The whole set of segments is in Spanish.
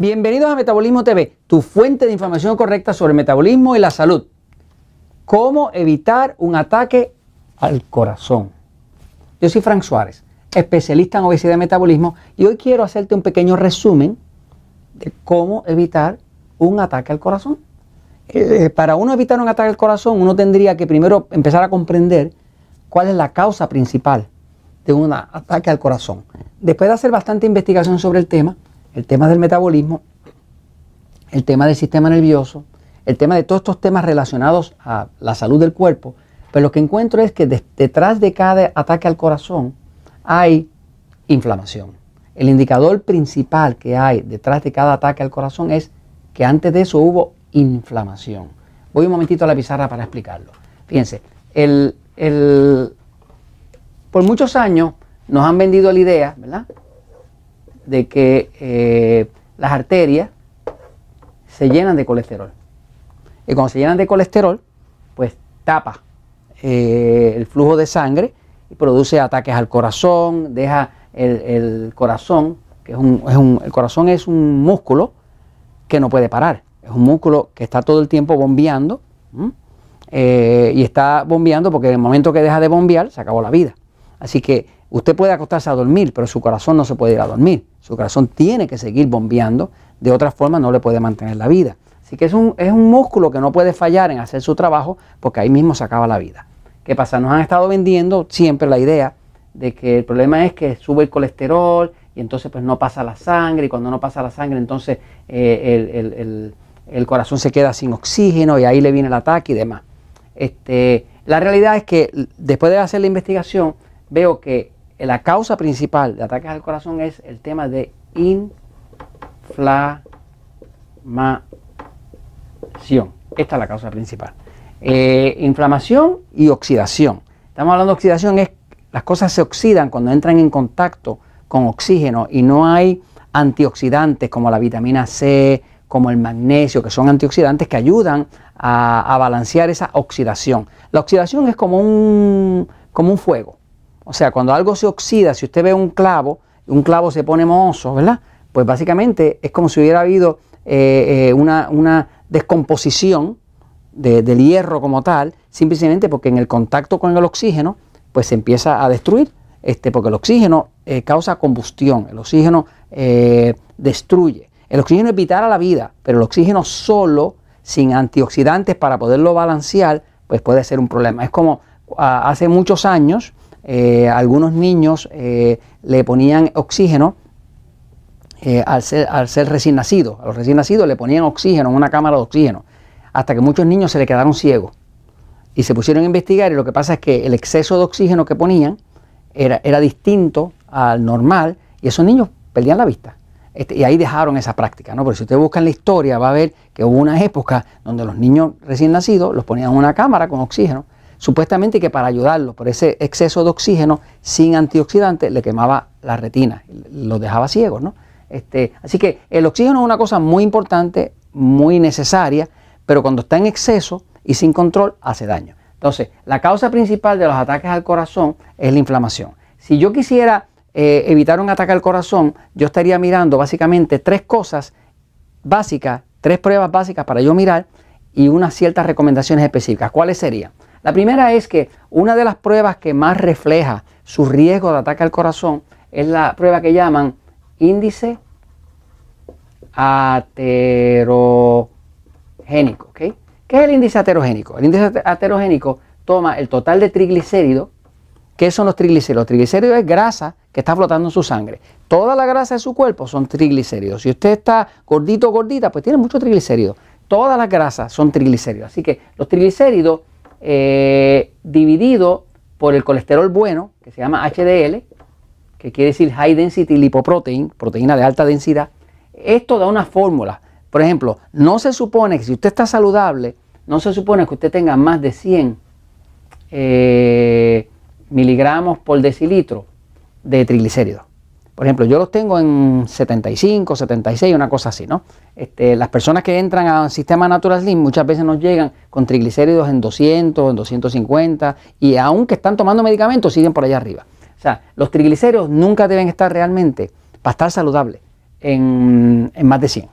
Bienvenidos a Metabolismo TV, tu fuente de información correcta sobre el metabolismo y la salud. ¿Cómo evitar un ataque al corazón? Yo soy Frank Suárez, especialista en obesidad y metabolismo, y hoy quiero hacerte un pequeño resumen de cómo evitar un ataque al corazón. Eh, para uno evitar un ataque al corazón, uno tendría que primero empezar a comprender cuál es la causa principal de un ataque al corazón. Después de hacer bastante investigación sobre el tema, el tema del metabolismo, el tema del sistema nervioso, el tema de todos estos temas relacionados a la salud del cuerpo, pues lo que encuentro es que detrás de cada ataque al corazón hay inflamación. El indicador principal que hay detrás de cada ataque al corazón es que antes de eso hubo inflamación. Voy un momentito a la pizarra para explicarlo. Fíjense, por muchos años nos han vendido la idea, ¿verdad? De que eh, las arterias se llenan de colesterol. Y cuando se llenan de colesterol, pues tapa eh, el flujo de sangre y produce ataques al corazón, deja el, corazón, que es un, el corazón es un músculo que no puede parar. Es un músculo que está todo el tiempo bombeando. Eh, y está bombeando porque en el momento que deja de bombear se acabó la vida. Así que usted puede acostarse a dormir, pero su corazón no se puede ir a dormir. Su corazón tiene que seguir bombeando, de otra forma no le puede mantener la vida. Así que es un, es un músculo que no puede fallar en hacer su trabajo porque ahí mismo se acaba la vida. ¿Qué pasa? Nos han estado vendiendo siempre la idea de que el problema es que sube el colesterol y entonces pues no pasa la sangre y cuando no pasa la sangre entonces eh, el, corazón se queda sin oxígeno y ahí le viene el ataque y demás. Este, la realidad es que después de hacer la investigación veo que la causa principal de ataques al corazón es el tema de inflamación. Esta es la causa principal. Eh, inflamación y oxidación. Estamos hablando de oxidación, es las cosas se oxidan cuando entran en contacto con oxígeno y no hay antioxidantes como la vitamina C, como el magnesio, que son antioxidantes que ayudan a, a balancear esa oxidación. La oxidación es como un, como un fuego. O sea, cuando algo se oxida, si usted ve un clavo, un clavo se pone mohoso, ¿verdad? Pues básicamente es como si hubiera habido eh, eh, una, descomposición del hierro como tal, simplemente porque en el contacto con el oxígeno, pues se empieza a destruir, este, porque el oxígeno eh, causa combustión, el oxígeno destruye. El oxígeno es vital a la vida, pero el oxígeno solo, sin antioxidantes para poderlo balancear, pues puede ser un problema. Es como ah, hace muchos años, eh, algunos niños eh, le ponían oxígeno eh, al, ser, al, ser, recién nacido. A los recién nacidos le ponían oxígeno en una cámara de oxígeno, hasta que muchos niños se le quedaron ciegos. Y se pusieron a investigar y lo que pasa es que el exceso de oxígeno que ponían era, era distinto al normal y esos niños perdían la vista. Este, y ahí dejaron esa práctica, ¿no? Porque si usted busca en la historia va a ver que hubo una época donde los niños recién nacidos los ponían en una cámara con oxígeno Supuestamente que para ayudarlo por ese exceso de oxígeno sin antioxidante le quemaba la retina, los dejaba ciegos, ¿no? Este, así que el oxígeno es una cosa muy importante, muy necesaria, pero cuando está en exceso y sin control hace daño. Entonces, la causa principal de los ataques al corazón es la inflamación. Si yo quisiera eh, evitar un ataque al corazón, yo estaría mirando básicamente tres cosas básicas, tres pruebas básicas para yo mirar y unas ciertas recomendaciones específicas. ¿Cuáles serían? La primera es que una de las pruebas que más refleja su riesgo de ataque al corazón es la prueba que llaman índice aterogénico. ¿Qué es el índice aterogénico? El índice aterogénico toma el total de triglicéridos. ¿Qué son los triglicéridos? Los triglicéridos es grasa que está flotando en su sangre. Toda la grasa de su cuerpo son triglicéridos. Si usted está gordito o gordita, pues tiene muchos triglicéridos. Todas las grasas son triglicéridos. Así que los triglicéridos eh, dividido por el colesterol bueno, que se llama HDL, que quiere decir High Density Lipoprotein, proteína de alta densidad. Esto da una fórmula. Por ejemplo, no se supone que si usted está saludable, no se supone que usted tenga más de 100 eh, miligramos por decilitro de triglicéridos. Por ejemplo, yo los tengo en 75, 76, una cosa así, ¿no? Este, las personas que entran al sistema Natural Slim muchas veces nos llegan con triglicéridos en 200, en 250 y aunque están tomando medicamentos siguen por allá arriba. O sea, los triglicéridos nunca deben estar realmente para estar saludables. en, más de 100.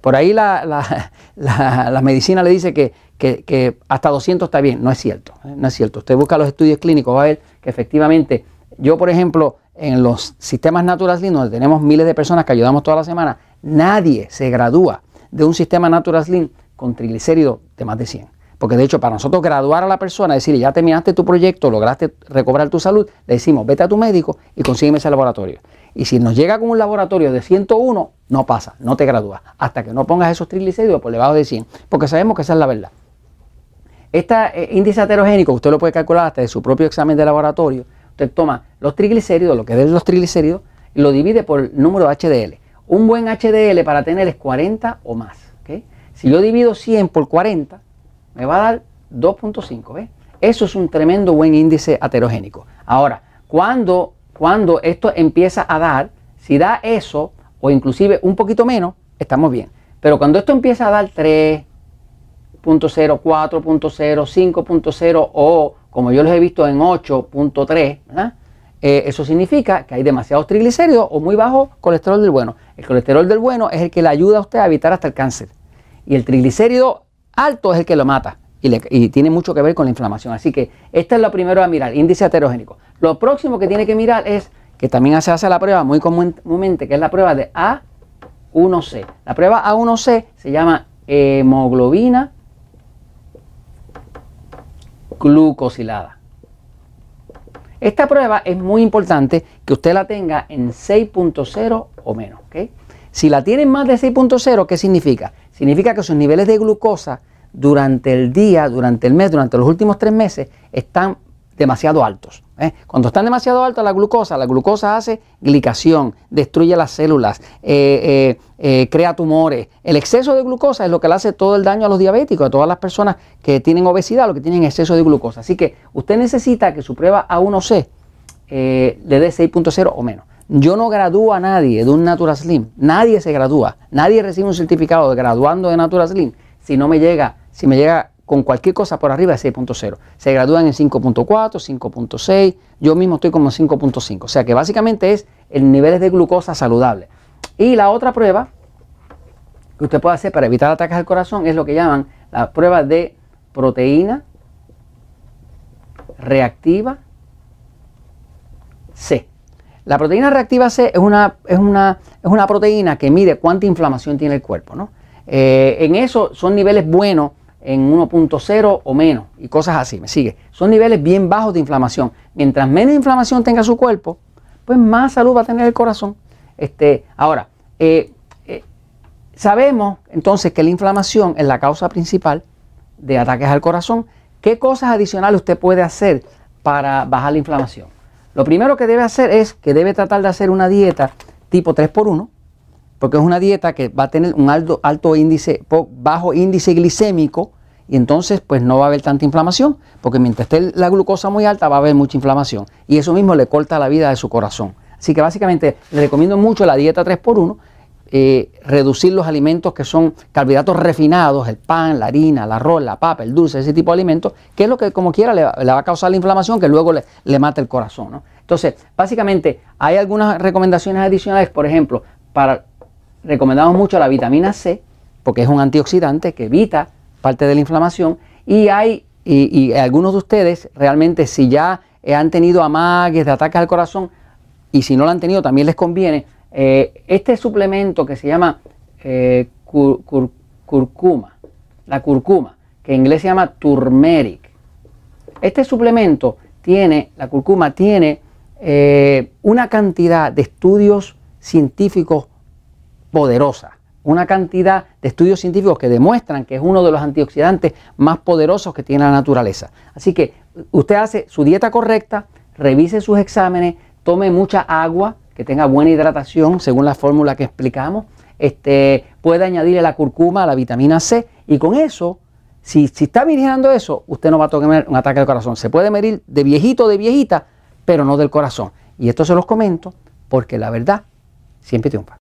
Por ahí la, medicina le dice que, hasta 200 está bien. No es cierto. ¿eh? No es cierto. Usted busca los estudios clínicos, va a ver que efectivamente, yo por ejemplo, en los sistemas Natural Slim, donde tenemos miles de personas que ayudamos toda la semana, nadie se gradúa de un sistema Natural Slim con triglicéridos de más de 100. Porque de hecho, para nosotros graduar a la persona, decirle, ya terminaste tu proyecto, lograste recobrar tu salud, le decimos, vete a tu médico y consígueme ese laboratorio. Y si nos llega con un laboratorio de 101, no pasa, no te gradúas. Hasta que no pongas esos triglicéridos por debajo de 100. Porque sabemos que esa es la verdad. Este índice heterogénico, usted lo puede calcular hasta de su propio examen de laboratorio. Usted toma los triglicéridos, lo que es los triglicéridos, y lo divide por el número HDL. Un buen HDL para tener es 40 o más. Si yo divido 100 por 40, me va a dar 2.5. Eso es un tremendo buen índice heterogénico. Ahora, cuando cuando esto empieza a dar, si da eso o inclusive un poquito menos, estamos bien. Pero cuando esto empieza a dar 3.0, 4.0, 5.0 o como yo los he visto en 8.3, eh, eso significa que hay demasiados triglicéridos o muy bajo colesterol del bueno. El colesterol del bueno es el que le ayuda a usted a evitar hasta el cáncer. Y el triglicérido alto es el que lo mata y, tiene mucho que ver con la inflamación. Así que esta es lo primero a mirar, índice heterogénico. Lo próximo que tiene que mirar es, que también se hace la prueba muy comúnmente, que es la prueba de A1C. La prueba A1C se llama hemoglobina glucosilada. Esta prueba es muy importante que usted la tenga en 6.0 o menos. Si la tiene más de 6.0, ¿qué significa? Significa que sus niveles de glucosa durante el día, durante el mes, durante los últimos tres meses, están demasiado altos. ¿eh? Cuando están demasiado altos la glucosa, la glucosa hace glicación, destruye las células, eh, eh, crea tumores. El exceso de glucosa es lo que le hace todo el daño a los diabéticos, a todas las personas que tienen obesidad, lo que tienen exceso de glucosa. Así que usted necesita que su prueba A1C le dé 6.0 o menos. Yo no gradúo a nadie de un Natura Slim. Nadie se gradúa. Nadie recibe un certificado de graduando de Natura Slim si no me llega si me llega con cualquier cosa por arriba de 6.0. Se gradúan en 5.4, 5.6, yo mismo estoy como en 5.5. O sea que básicamente es el nivel de glucosa saludable. Y la otra prueba que usted puede hacer para evitar ataques al corazón es lo que llaman la prueba de proteína reactiva C. La proteína reactiva C es una, es una, es una proteína que mide cuánta inflamación tiene el cuerpo. ¿no? Eh, en eso son niveles buenos en 1.0 o menos y cosas así, me sigue. Son niveles bien bajos de inflamación. Mientras menos inflamación tenga su cuerpo, pues más salud va a tener el corazón. Este, ahora, eh, eh, sabemos entonces que la inflamación es la causa principal de ataques al corazón. ¿Qué cosas adicionales usted puede hacer para bajar la inflamación? Lo primero que debe hacer es que debe tratar de hacer una dieta tipo 3x1, porque es una dieta que va a tener un alto, alto índice, bajo índice glicémico, y entonces pues no va a haber tanta inflamación, porque mientras esté la glucosa muy alta va a haber mucha inflamación y eso mismo le corta la vida de su corazón. Así que básicamente le recomiendo mucho la dieta 3x1, eh, reducir los alimentos que son carbohidratos refinados, el pan, la harina, el arroz, la papa, el dulce, ese tipo de alimentos, que es lo que como quiera le, va a causar la inflamación que luego le, le mata el corazón. Entonces, básicamente hay algunas recomendaciones adicionales, por ejemplo, para recomendamos mucho la vitamina C, porque es un antioxidante que evita parte de la inflamación. Y hay, y, algunos de ustedes realmente si ya han tenido amagues de ataques al corazón, y si no lo han tenido también les conviene, eh, este suplemento que se llama eh, curcuma, la curcuma, que en inglés se llama turmeric. Este suplemento tiene, la curcuma tiene eh, una cantidad de estudios científicos poderosa una cantidad de estudios científicos que demuestran que es uno de los antioxidantes más poderosos que tiene la naturaleza. Así que usted hace su dieta correcta, revise sus exámenes, tome mucha agua, que tenga buena hidratación según la fórmula que explicamos, este, puede añadirle la curcuma, la vitamina C y con eso, si, si está vigilando eso, usted no va a tener un ataque al corazón. Se puede medir de viejito o de viejita, pero no del corazón. Y esto se los comento porque la verdad siempre triunfa.